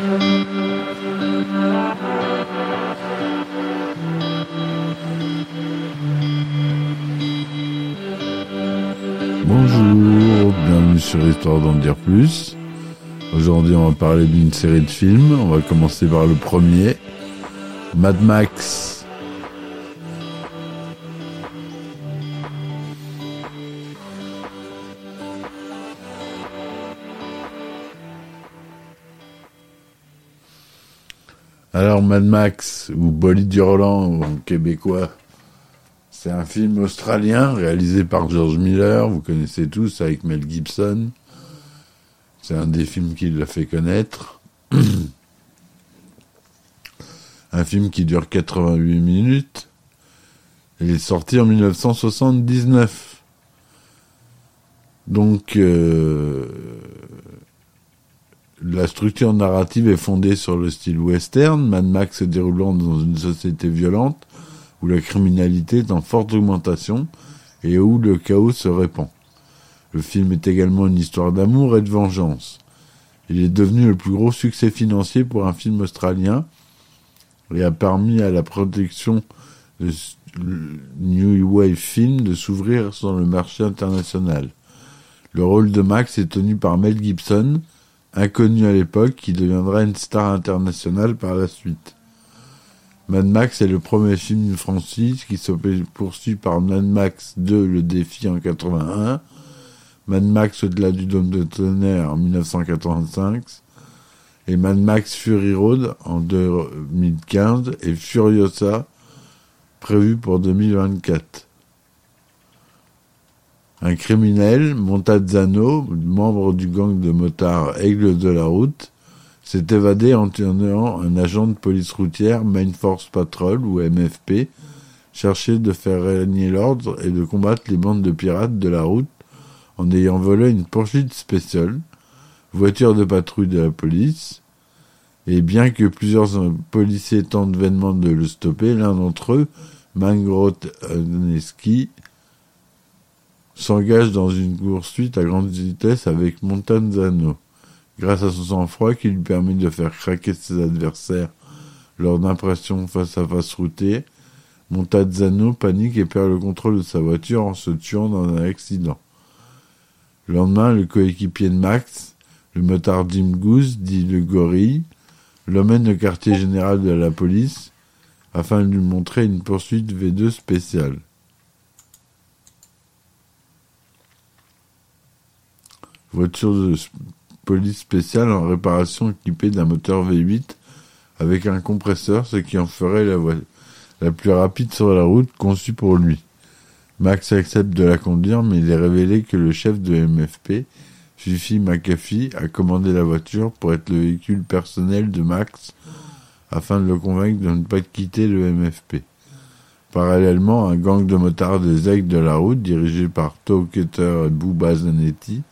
Bonjour, bienvenue sur Histoire d'en dire plus. Aujourd'hui, on va parler d'une série de films. On va commencer par le premier, Mad Max. Mad Max, ou Bolide du Roland québécois, c'est un film australien réalisé par George Miller, vous connaissez tous, avec Mel Gibson. C'est un des films qui l'a fait connaître. un film qui dure 88 minutes. Il est sorti en 1979. Donc, euh, la structure narrative est fondée sur le style western, Mad Max se déroulant dans une société violente où la criminalité est en forte augmentation et où le chaos se répand. Le film est également une histoire d'amour et de vengeance. Il est devenu le plus gros succès financier pour un film australien et a permis à la production de New Wave Film de s'ouvrir sur le marché international. Le rôle de Max est tenu par Mel Gibson, inconnu à l'époque, qui deviendra une star internationale par la suite. Mad Max est le premier film d'une franchise qui se poursuit par Mad Max 2, le défi en 81, Mad Max au-delà du dôme de tonnerre en 1985, et Mad Max Fury Road en 2015 et Furiosa prévu pour 2024. Un criminel, Montazzano, membre du gang de motards Aigle de la Route, s'est évadé en tuant un agent de police routière Main Force Patrol ou MFP, cherché de faire régner l'ordre et de combattre les bandes de pirates de la route en ayant volé une poursuite spéciale, voiture de patrouille de la police, et bien que plusieurs policiers tentent vainement de le stopper, l'un d'entre eux, Mangrot s'engage dans une poursuite à grande vitesse avec Montanzano. Grâce à son sang-froid qui lui permet de faire craquer ses adversaires lors d'impressions face à face routées, Montanzano panique et perd le contrôle de sa voiture en se tuant dans un accident. Le lendemain, le coéquipier de Max, le motard Jim dit le gorille, l'emmène au quartier général de la police afin de lui montrer une poursuite V2 spéciale. Voiture de police spéciale en réparation équipée d'un moteur V8 avec un compresseur, ce qui en ferait la la plus rapide sur la route conçue pour lui. Max accepte de la conduire, mais il est révélé que le chef de MFP, Fifi McAfee, a commandé la voiture pour être le véhicule personnel de Max afin de le convaincre de ne pas quitter le MFP. Parallèlement, un gang de motards des aigles de la route, dirigé par Toe et Booba Zanetti,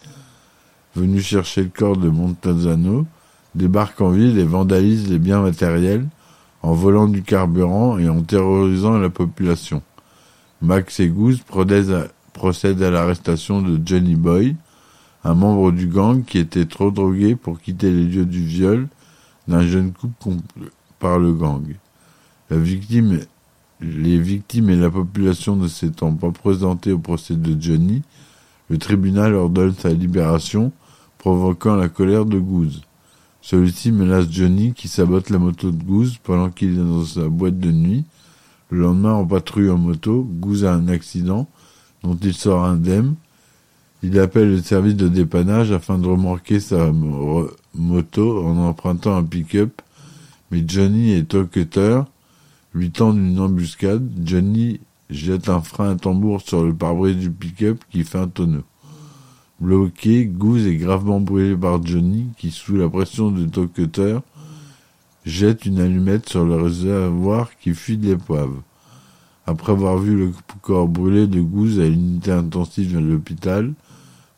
venu chercher le corps de Montazano, débarque en ville et vandalise les biens matériels en volant du carburant et en terrorisant la population. Max et Goose procèdent à l'arrestation de Johnny Boy, un membre du gang qui était trop drogué pour quitter les lieux du viol d'un jeune couple par le gang. Les victimes et la population ne s'étant pas présentées au procès de Johnny, le tribunal ordonne sa libération provoquant la colère de Goose. Celui-ci menace Johnny qui sabote la moto de Goose pendant qu'il est dans sa boîte de nuit. Le lendemain, en patrouille en moto, Goose a un accident dont il sort indemne. Il appelle le service de dépannage afin de remorquer sa moto en empruntant un pick-up, mais Johnny et Cutter lui tendent une embuscade. Johnny jette un frein à tambour sur le pare-brise du pick-up qui fait un tonneau. Bloqué, Goose est gravement brûlé par Johnny qui, sous la pression de Cutter, jette une allumette sur le réservoir qui fuit de l'épave. Après avoir vu le corps brûlé de Goose à l'unité intensive de l'hôpital,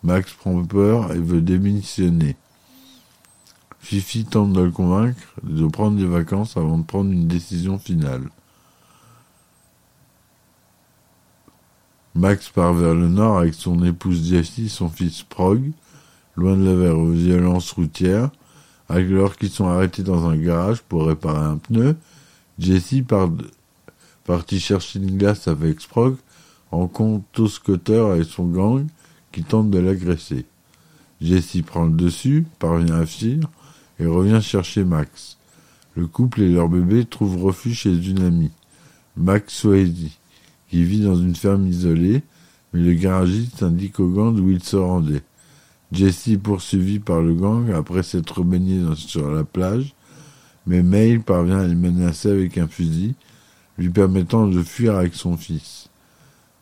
Max prend peur et veut démissionner. Fifi tente de le convaincre de prendre des vacances avant de prendre une décision finale. Max part vers le nord avec son épouse Jessie, son fils Prog, loin de la violences routières, Alors qu'ils sont arrêtés dans un garage pour réparer un pneu, Jesse part, parti chercher une glace avec Sprog, rencontre Scooter et son gang qui tentent de l'agresser. Jesse prend le dessus, parvient à fuir et revient chercher Max. Le couple et leur bébé trouvent refuge chez une amie, Max Swayze, qui vit dans une ferme isolée, mais le garagiste indique au gang où il se rendait. Jesse poursuivi par le gang après s'être baigné sur la plage, mais Mail parvient à le menacer avec un fusil, lui permettant de fuir avec son fils.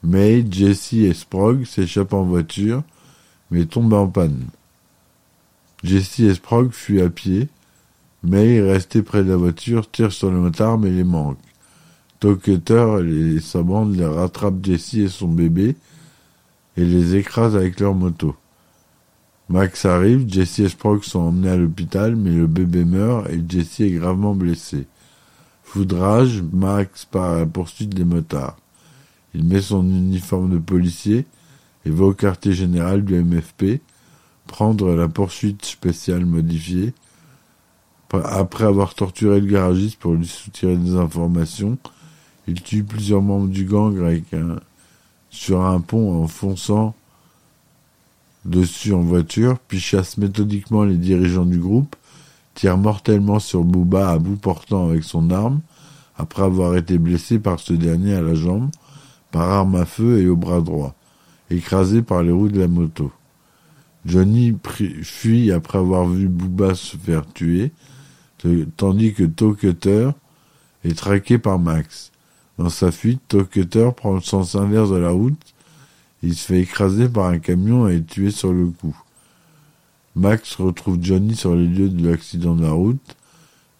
May, Jesse et Sprog s'échappent en voiture, mais tombent en panne. Jesse et Sprog fuient à pied. May, resté près de la voiture, tire sur le motard mais les manque. Toketer et sa bande les rattrapent Jesse et son bébé et les écrasent avec leur moto. Max arrive, Jesse et Sprog sont emmenés à l'hôpital, mais le bébé meurt et Jesse est gravement blessé. Foudrage, Max part à la poursuite des motards. Il met son uniforme de policier et va au quartier général du MFP prendre la poursuite spéciale modifiée. Après avoir torturé le garagiste pour lui soutirer des informations, il tue plusieurs membres du gang avec sur un pont en fonçant dessus en voiture, puis chasse méthodiquement les dirigeants du groupe, tire mortellement sur Booba à bout portant avec son arme, après avoir été blessé par ce dernier à la jambe, par arme à feu et au bras droit, écrasé par les roues de la moto. Johnny fuit après avoir vu Booba se faire tuer, tandis que Tokutter est traqué par Max. Dans sa fuite, Tokutter prend le sens inverse de la route il se fait écraser par un camion et est tué sur le coup. Max retrouve Johnny sur les lieux de l'accident de la route.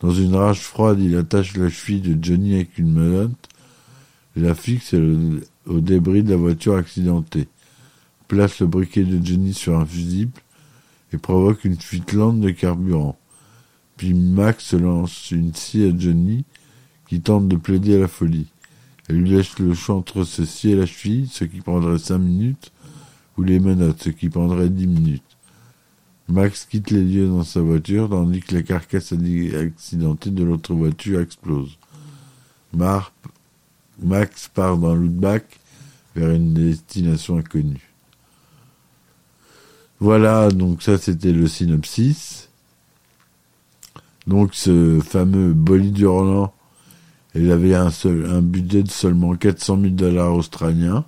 Dans une rage froide, il attache la cheville de Johnny avec une menotte, la fixe au débris de la voiture accidentée, place le briquet de Johnny sur un fusible et provoque une fuite lente de carburant. Puis Max lance une scie à Johnny qui tente de plaider à la folie. Elle lui laisse le choix entre ceci et la cheville, ce qui prendrait cinq minutes, ou les menottes, ce qui prendrait dix minutes. Max quitte les lieux dans sa voiture, tandis que la carcasse accidentée de l'autre voiture explose. Max part dans l'outback vers une destination inconnue. Voilà, donc ça c'était le synopsis. Donc ce fameux bolide hurlant il avait un, budget de seulement 400 000 dollars australiens.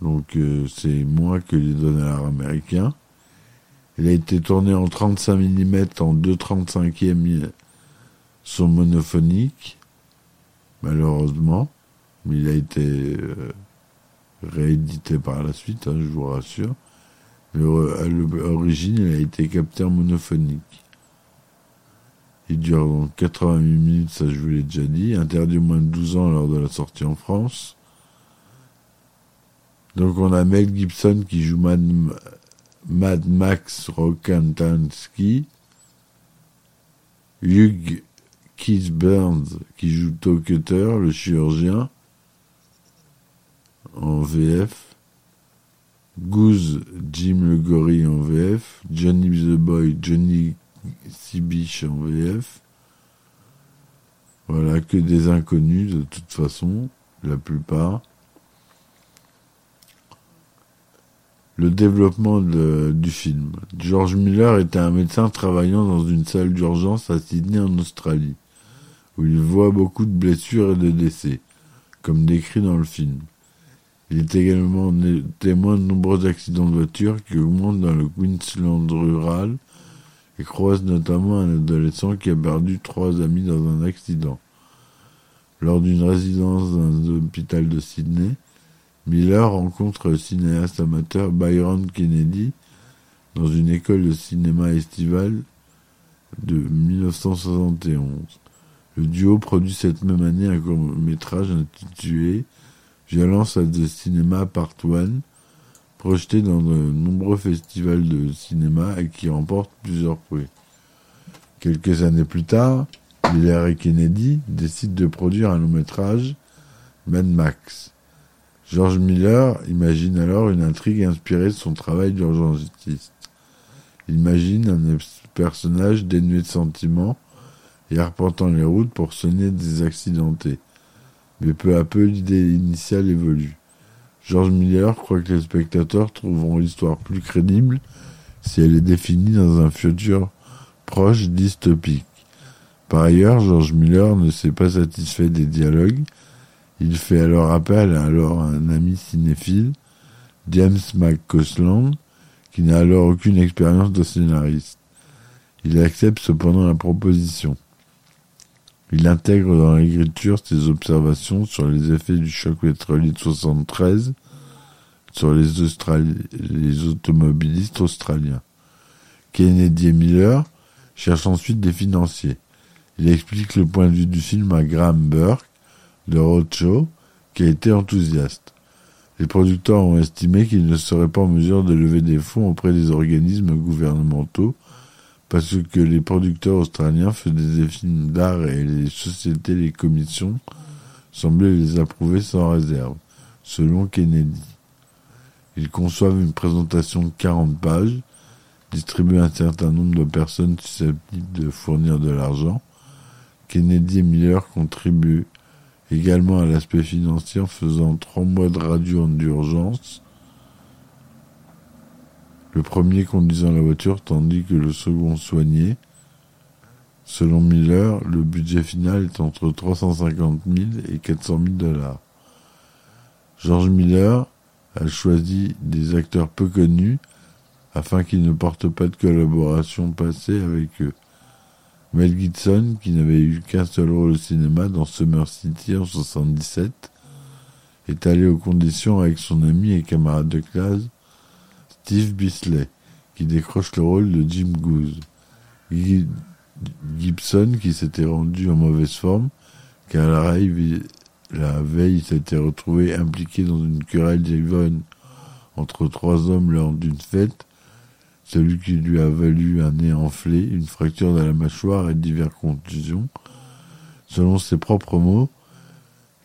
Donc euh, c'est moins que les dollars américains. Il a été tourné en 35 mm en 2,35e son monophonique, malheureusement. Mais il a été euh, réédité par la suite, hein, je vous rassure. Mais à l'origine, il a été capté en monophonique. Il dure donc 88 minutes, ça je vous l'ai déjà dit. Interdit au moins de 12 ans lors de la sortie en France. Donc on a Mel Gibson qui joue Mad, Mad Max Rokantansky. Hugh Keith Burns qui joue Tokutter, le chirurgien, en VF. Goose, Jim le gorille en VF. Johnny the Boy, Johnny biches en VF. Voilà, que des inconnus de toute façon, la plupart. Le développement du film. George Miller était un médecin travaillant dans une salle d'urgence à Sydney en Australie, où il voit beaucoup de blessures et de décès, comme décrit dans le film. Il est également témoin de nombreux accidents de voiture qui augmentent dans le Queensland rural et croise notamment un adolescent qui a perdu trois amis dans un accident. Lors d'une résidence dans un hôpital de Sydney, Miller rencontre le cinéaste amateur Byron Kennedy dans une école de cinéma estivale de 1971. Le duo produit cette même année un court-métrage intitulé Violence à the Cinema Part 1 projeté dans de nombreux festivals de cinéma et qui remporte plusieurs prix. Quelques années plus tard, Miller et Kennedy décident de produire un long métrage, Mad Max. George Miller imagine alors une intrigue inspirée de son travail d'urgentiste. imagine un personnage dénué de sentiments et arpentant les routes pour sonner des accidentés. Mais peu à peu, l'idée initiale évolue. George Miller croit que les spectateurs trouveront l'histoire plus crédible si elle est définie dans un futur proche dystopique. Par ailleurs, George Miller ne s'est pas satisfait des dialogues. Il fait alors appel à un ami cinéphile, James McCausland, qui n'a alors aucune expérience de scénariste. Il accepte cependant la proposition. Il intègre dans l'écriture ses observations sur les effets du choc pétrolier de 73 sur les, automobilistes australiens. Kennedy Miller cherchent ensuite des financiers. Il explique le point de vue du film à Graham Burke de Roadshow, qui a été enthousiaste. Les producteurs ont estimé qu'ils ne seraient pas en mesure de lever des fonds auprès des organismes gouvernementaux parce que les producteurs australiens faisaient des films d'art et les sociétés, les commissions semblaient les approuver sans réserve, selon Kennedy. Ils conçoivent une présentation de 40 pages, distribuent un certain nombre de personnes susceptibles de fournir de l'argent. Kennedy et Miller contribuent également à l'aspect financier en faisant trois mois de radio en urgence. Le premier conduisant la voiture tandis que le second soignait. Selon Miller, le budget final est entre 350 000 et 400 000 dollars. George Miller a choisi des acteurs peu connus afin qu'ils ne portent pas de collaboration passée avec eux. Mel Gibson, qui n'avait eu qu'un seul rôle au cinéma dans Summer City en 77, est allé aux conditions avec son ami et camarade de classe Steve Bisley, qui décroche le rôle de Jim Goose. Gibson, qui s'était rendu en mauvaise forme, car la, la veille s'était retrouvé impliqué dans une querelle d'Yvonne entre trois hommes lors d'une fête, celui qui lui a valu un nez enflé, une fracture de la mâchoire et diverses contusions. Selon ses propres mots,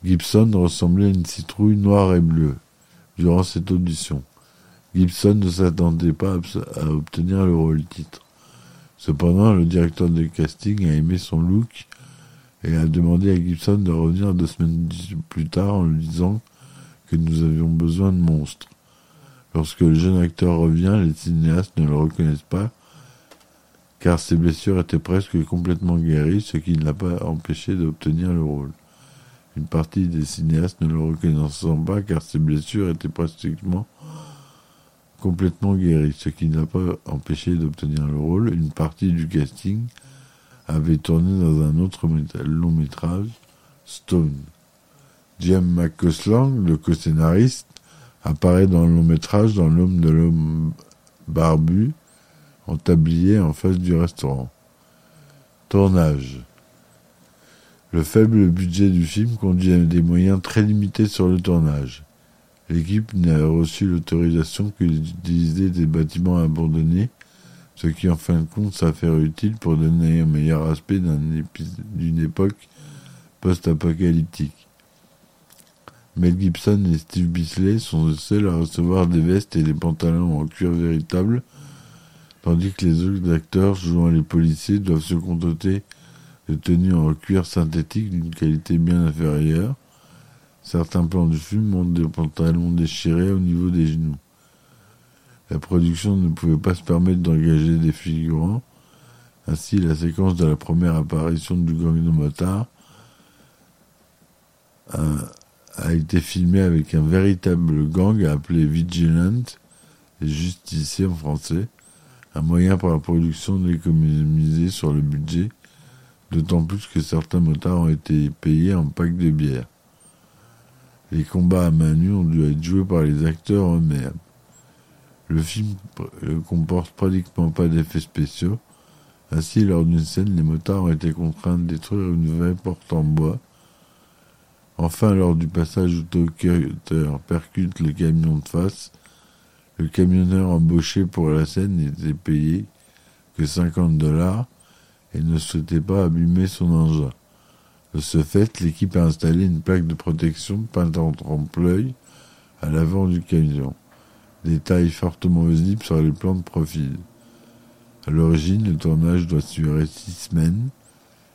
Gibson ressemblait à une citrouille noire et bleue durant cette audition. Gibson ne s'attendait pas à obtenir le rôle titre. Cependant, le directeur de casting a aimé son look et a demandé à Gibson de revenir deux semaines plus tard en lui disant que nous avions besoin de monstres. Lorsque le jeune acteur revient, les cinéastes ne le reconnaissent pas, car ses blessures étaient presque complètement guéries, ce qui ne l'a pas empêché d'obtenir le rôle. Une partie des cinéastes ne le reconnaissant pas, car ses blessures étaient pratiquement complètement guéries, ce qui ne l'a pas empêché d'obtenir le rôle. Une partie du casting avait tourné dans un autre long métrage, Stone. Jim McCausland, le co-scénariste, apparaît dans le long métrage dans l'homme de l'homme barbu, en tablier en face du restaurant. Tournage. Le faible budget du film conduit à des moyens très limités sur le tournage. L'équipe n'a reçu l'autorisation que d'utiliser des bâtiments abandonnés, ce qui en fin de compte s'affaire utile pour donner un meilleur aspect d'une époque post-apocalyptique. Mel Gibson et Steve Bisley sont les seuls à recevoir des vestes et des pantalons en cuir véritable, tandis que les autres acteurs jouant les policiers doivent se contenter de tenues en cuir synthétique d'une qualité bien inférieure. Certains plans du film montrent des pantalons déchirés au niveau des genoux. La production ne pouvait pas se permettre d'engager des figurants. Ainsi, la séquence de la première apparition du gang de motards a été filmé avec un véritable gang appelé Vigilant, et justicier en français, un moyen pour la production d'économiser sur le budget, d'autant plus que certains motards ont été payés en packs de bière. Les combats à main nue ont dû être joués par les acteurs eux-mêmes. Le film ne comporte pratiquement pas d'effets spéciaux. Ainsi, lors d'une scène, les motards ont été contraints de détruire une vraie porte en bois Enfin, lors du passage où Tucker percute le camion de face, le camionneur embauché pour la scène n'était payé que 50 dollars et ne souhaitait pas abîmer son engin. De ce fait, l'équipe a installé une plaque de protection peinte en trompe-l'œil à l'avant du camion, détail fortement visible sur les plans de profil. À l'origine, le tournage doit durer six semaines.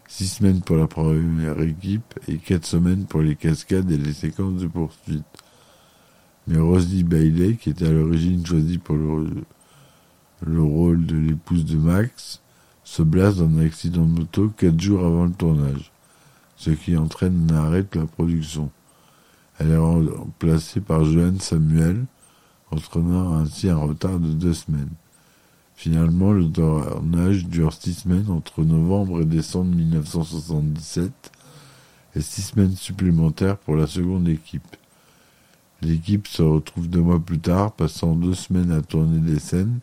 Six semaines pour la première équipe et quatre semaines pour les cascades et les séquences de poursuite. Mais Rosie Bailey, qui était à l'origine choisie pour le, le rôle de l'épouse de Max, se blesse dans un accident de moto quatre jours avant le tournage, ce qui entraîne un arrêt de la production. Elle est remplacée par Joanne Samuel, entraînant ainsi un retard de deux semaines. Finalement, le tournage dure six semaines entre novembre et décembre 1977 et six semaines supplémentaires pour la seconde équipe. L'équipe se retrouve deux mois plus tard, passant deux semaines à tourner des scènes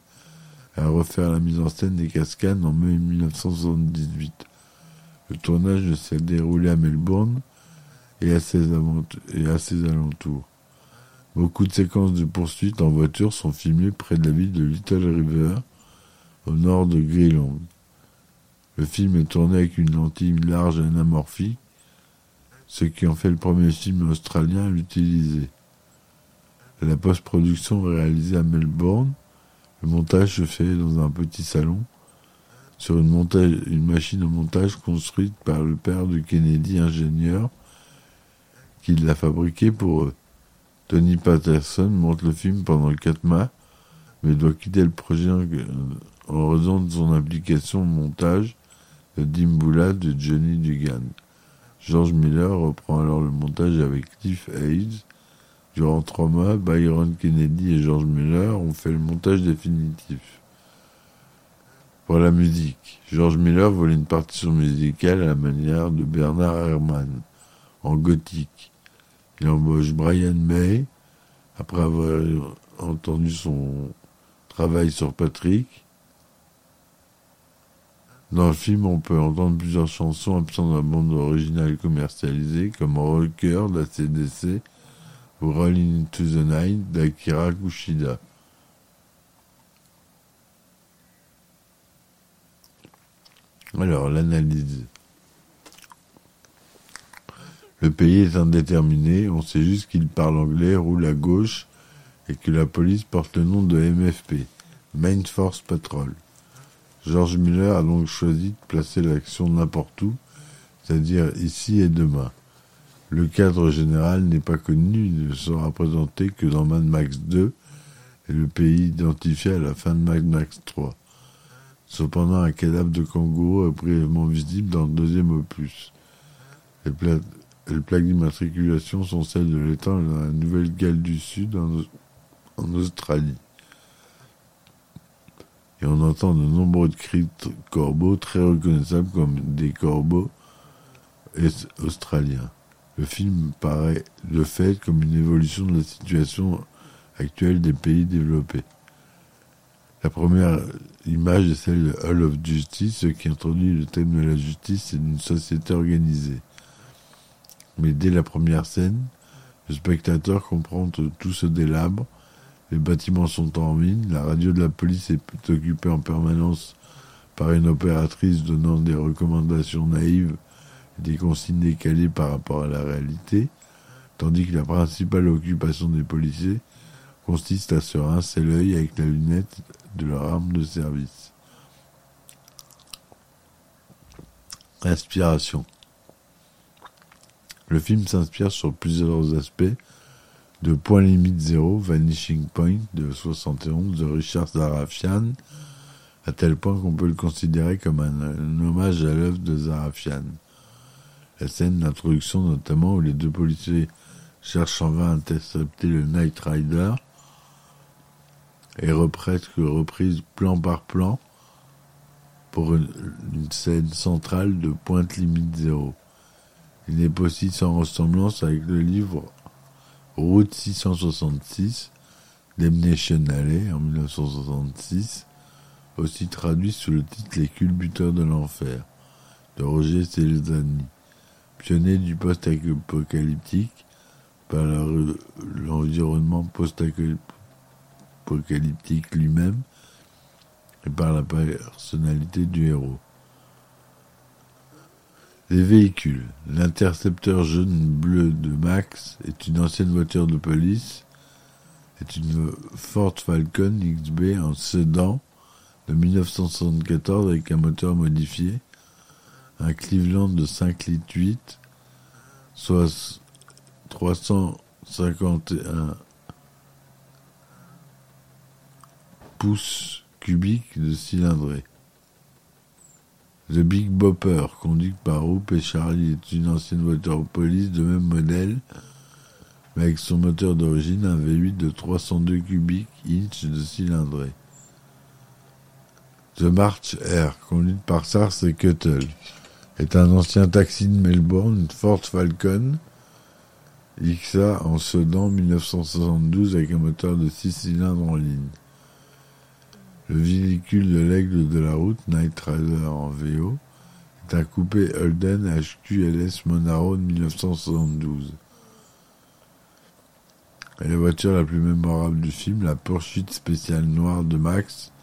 et à refaire la mise en scène des cascades en mai 1978. Le tournage s'est déroulé à Melbourne et à ses, alentours. Beaucoup de séquences de poursuites en voiture sont filmées près de la ville de Little River, au nord de Greenland. Le film est tourné avec une lentille large et anamorphique, ce qui en fait le premier film australien à l'utiliser. La post-production est réalisée à Melbourne. Le montage se fait dans un petit salon sur une, machine de montage construite par le père de Kennedy, ingénieur, qui l'a fabriqué pour eux. Tony Patterson monte le film pendant quatre mois, mais doit quitter le projet en raison de son implication au montage de Dimbula de Johnny Dugan. George Miller reprend alors le montage avec Cliff Hayes. Durant trois mois, Byron Kennedy et George Miller ont fait le montage définitif. Pour la musique, George Miller voulait une partition musicale à la manière de Bernard Herrmann, en gothique. Il embauche Brian May, après avoir entendu son travail sur Patrick, dans le film, on peut entendre plusieurs chansons absentes de la bande originale commercialisée, comme Rocker la CDC ou Rolling into the Night d'Akira Kushida. Alors, l'analyse. Le pays est indéterminé, on sait juste qu'il parle anglais, roule à gauche et que la police porte le nom de MFP, Main Force Patrol. George Miller a donc choisi de placer l'action n'importe où, c'est-à-dire ici et demain. Le cadre général n'est pas connu, il ne sera présenté que dans Mad Max 2 et le pays identifié à la fin de Mad Max 3. Cependant, un cadavre de kangourou est brièvement visible dans le deuxième opus. Les, plaques d'immatriculation sont celles de l'État de la Nouvelle-Galles du Sud en Australie et on entend de nombreux cris de corbeaux très reconnaissables comme des corbeaux australiens. Le film paraît de fait comme une évolution de la situation actuelle des pays développés. La première image est celle de Hall of Justice, ce qui introduit le thème de la justice et d'une société organisée. Mais dès la première scène, le spectateur comprend tout se délabre les bâtiments sont en ruine. La radio de la police est occupée en permanence par une opératrice donnant des recommandations naïves et des consignes décalées par rapport à la réalité, tandis que la principale occupation des policiers consiste à se rincer l'œil avec la lunette de leur arme de service. Inspiration. Le film s'inspire sur plusieurs aspects de Point Limite Zéro, Vanishing Point de 71 de Richard Zarafian, à tel point qu'on peut le considérer comme un, hommage à l'œuvre de Zarafian. La scène d'introduction notamment où les deux policiers cherchent en vain à intercepter le Night Rider est presque reprise plan par plan pour une, scène centrale de Pointe Limite Zéro. Il n'est possible sans ressemblance avec le livre Route 666 d'Emnation Alley en 1966, aussi traduit sous le titre Les culbuteurs de l'enfer de Roger Celzani, pionnier du post-apocalyptique par l'environnement post-apocalyptique lui-même et par la personnalité du héros. Les véhicules. L'intercepteur jaune-bleu de Max est une ancienne voiture de police, est une Ford Falcon XB en sedan de 1974 avec un moteur modifié, un Cleveland de 5 litres 8, soit 351 pouces cubiques de cylindrée. The Big Bopper, conduite par Hoop et Charlie, est une ancienne voiture police de même modèle, mais avec son moteur d'origine, un V8 de 302 cubiques inch de cylindrée. The March Air, conduite par Sars et Cuttle, est un ancien taxi de Melbourne, une Ford Falcon XA en Sedan 1972 avec un moteur de 6 cylindres en ligne. Le véhicule de l'aigle de la route, Night Rider en VO, est un coupé Holden HQLS Monaro de 1972. Et la voiture la plus mémorable du film, la poursuite spéciale noire de Max,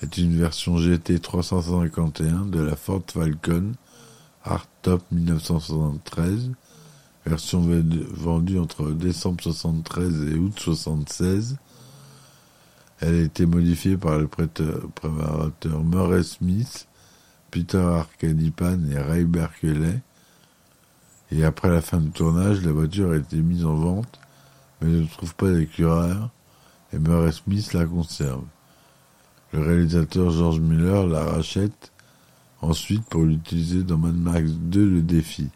est une version GT 351 de la Ford Falcon Hardtop 1973, version vendue entre décembre 73 et août 76 elle a été modifiée par le préparateur Murray Smith, Peter Arcadipan et Ray Berkeley. Et après la fin du tournage, la voiture a été mise en vente, mais ne trouve pas d'écureur, et Murray Smith la conserve. Le réalisateur George Miller la rachète ensuite pour l'utiliser dans Mad Max 2 Le Défi.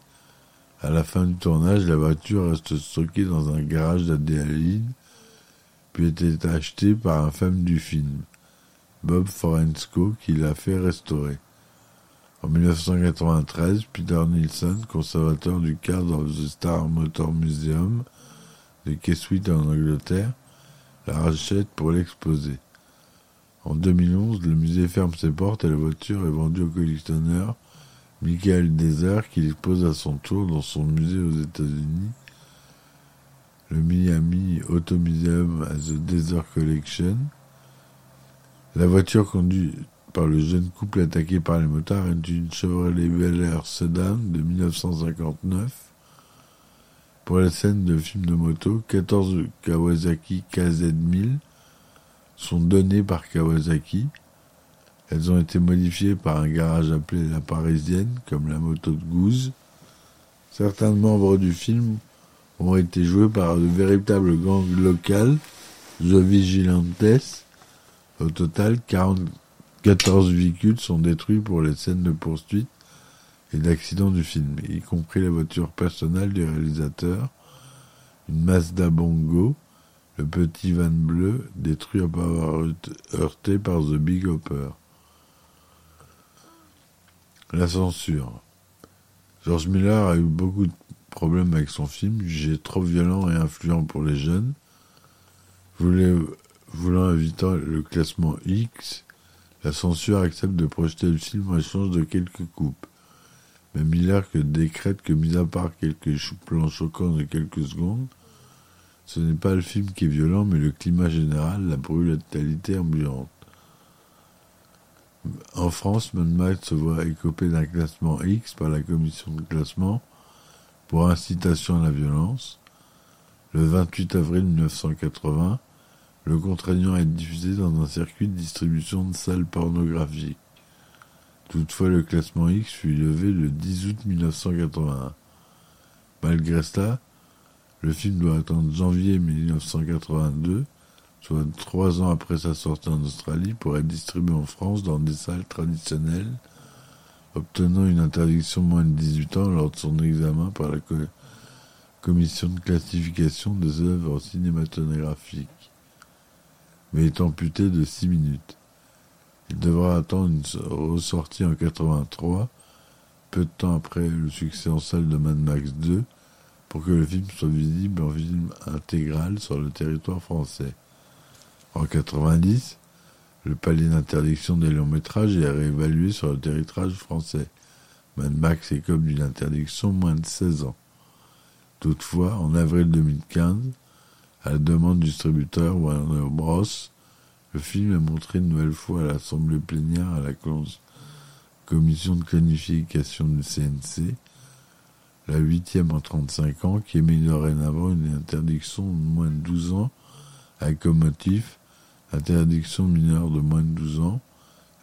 À la fin du tournage, la voiture reste stockée dans un garage d'adélaïde était acheté par un fan du film, Bob Forensco, qui l'a fait restaurer. En 1993, Peter Nielsen, conservateur du cadre of the Star Motor Museum de Keswick en Angleterre, la rachète pour l'exposer. En 2011, le musée ferme ses portes et la voiture est vendue au collectionneur Michael Deser qui l'expose à son tour dans son musée aux États-Unis le Miami Auto Museum as a Desert Collection. La voiture conduite par le jeune couple attaqué par les motards est une Chevrolet Bel Air Sedan de 1959. Pour la scène de film de moto, 14 Kawasaki KZ1000 sont données par Kawasaki. Elles ont été modifiées par un garage appelé La Parisienne, comme la moto de Gouze. Certains membres du film ont été joués par de véritables gangs locaux, The Vigilantes. Au total, 14 véhicules sont détruits pour les scènes de poursuite et d'accident du film, y compris la voiture personnelle du réalisateur, une Mazda Bongo, le petit van bleu, détruit après avoir heurté par The Big Hopper. La censure. George Miller a eu beaucoup de problème avec son film, jugé trop violent et influent pour les jeunes. voulant éviter le classement X, la censure accepte de projeter le film en échange de quelques coupes. Mais Miller décrète que, mis à part quelques plans choquants de quelques secondes, ce n'est pas le film qui est violent, mais le climat général, la brutalité ambiante. En France, Mad se voit écopé d'un classement X par la commission de classement pour incitation à la violence. Le 28 avril 1980, le contraignant est diffusé dans un circuit de distribution de salles pornographiques. Toutefois, le classement X fut levé le 10 août 1981. Malgré cela, le film doit attendre janvier 1982, soit trois ans après sa sortie en Australie, pour être distribué en France dans des salles traditionnelles obtenant une interdiction moins de 18 ans lors de son examen par la commission de classification des œuvres cinématographiques, mais est amputé de 6 minutes. Il devra attendre une ressortie en 83, peu de temps après le succès en salle de Mad Max 2, pour que le film soit visible en film intégral sur le territoire français. En 90, le palier d'interdiction des longs métrages est réévalué sur le territoire français. Mad Max est comme d'une interdiction moins de 16 ans. Toutefois, en avril 2015, à la demande du distributeur Warner Bros., le film est montré une nouvelle fois à l'Assemblée plénière à la commission de qualification du CNC, la huitième en 35 ans, qui émet dorénavant une interdiction de moins de 12 ans avec comme motif interdiction mineure de moins de 12 ans,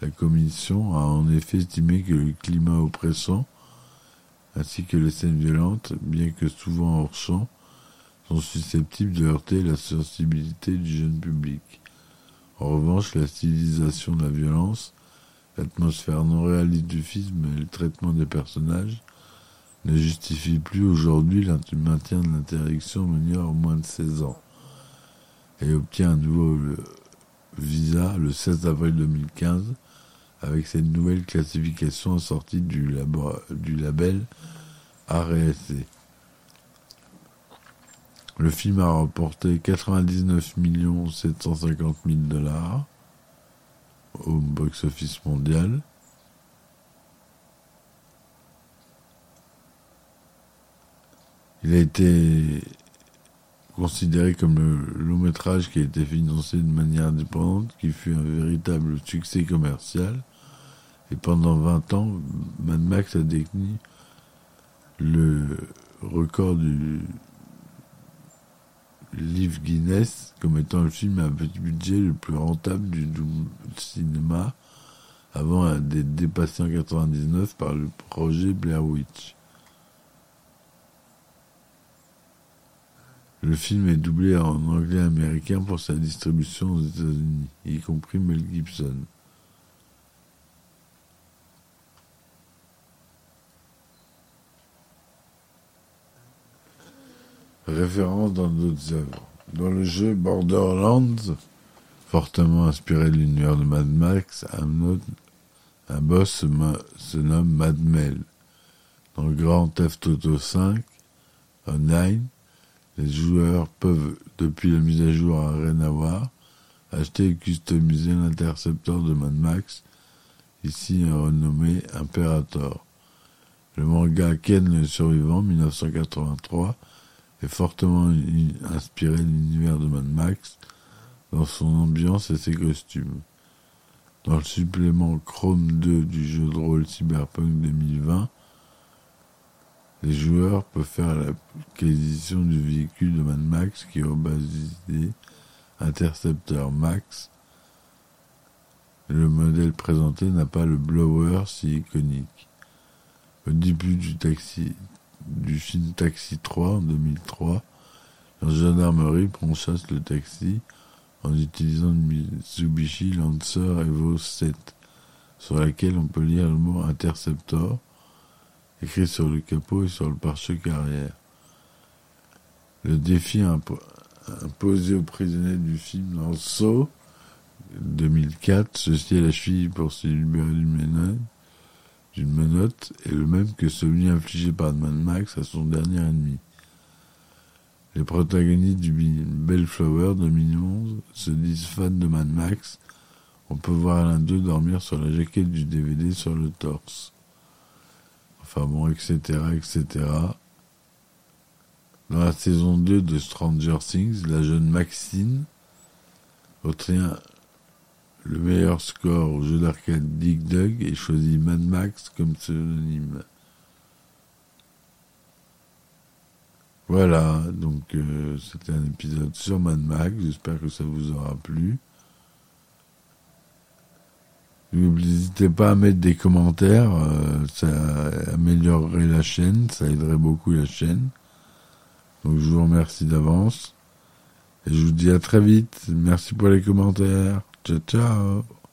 La commission a en effet estimé que le climat oppressant, ainsi que les scènes violentes, bien que souvent hors champ, sont susceptibles de heurter la sensibilité du jeune public. En revanche, la stylisation de la violence, l'atmosphère non réaliste du film et le traitement des personnages ne justifient plus aujourd'hui le maintien de l'interdiction mineur au moins de 16 ans et obtient un nouveau visa le 16 avril 2015 avec cette nouvelle classification sortie du, du label RSC. Le film a rapporté 99 750 000 dollars au box-office mondial. Il a été considéré comme le long métrage qui a été financé de manière indépendante, qui fut un véritable succès commercial. Et pendant 20 ans, Mad Max a détenu le record du livre Guinness comme étant le film à petit budget le plus rentable du cinéma avant d'être dépassé en 99 par le projet Blair Witch. Le film est doublé en anglais américain pour sa distribution aux États-Unis, y compris Mel Gibson. Référence dans d'autres œuvres. Dans le jeu Borderlands, fortement inspiré de l'univers de Mad Max, un, boss se, nomme Mad Mel. Dans le Grand Theft Auto 5, Online, les joueurs peuvent, depuis la mise à jour à voir, acheter et customiser l'intercepteur de Mad Max, ici renommé Imperator. Le manga Ken le survivant, 1983, est fortement inspiré de l'univers de Mad Max dans son ambiance et ses costumes. Dans le supplément Chrome 2 du jeu de rôle Cyberpunk 2020, les joueurs peuvent faire l'acquisition du véhicule de Mad Max qui est baptisé Interceptor Max. Le modèle présenté n'a pas le blower si iconique. Au début du, taxi, du film Taxi 3 en 2003, la gendarmerie prend chasse le taxi en utilisant une Mitsubishi Lancer Evo 7, sur laquelle on peut lire le mot Interceptor écrit sur le capot et sur le pare-choc arrière. Le défi imposé aux prisonniers du film dans Saut 2004, ceci est la cheville pour se libérer d'une d'une menotte, est le même que celui infligé par Mad Max à son dernier ennemi. Les protagonistes du Bellflower 2011 se disent fans de Mad Max. On peut voir l'un d'eux dormir sur la jaquette du DVD sur le torse enfin bon, etc., etc. Dans la saison 2 de Stranger Things, la jeune Maxine obtient le meilleur score au jeu d'arcade Dig Dug et choisit Mad Max comme pseudonyme. Voilà, donc euh, c'était un épisode sur Mad Max, j'espère que ça vous aura plu. N'hésitez pas à mettre des commentaires, euh, ça améliorerait la chaîne, ça aiderait beaucoup la chaîne. Donc je vous remercie d'avance. Et je vous dis à très vite. Merci pour les commentaires. Ciao ciao.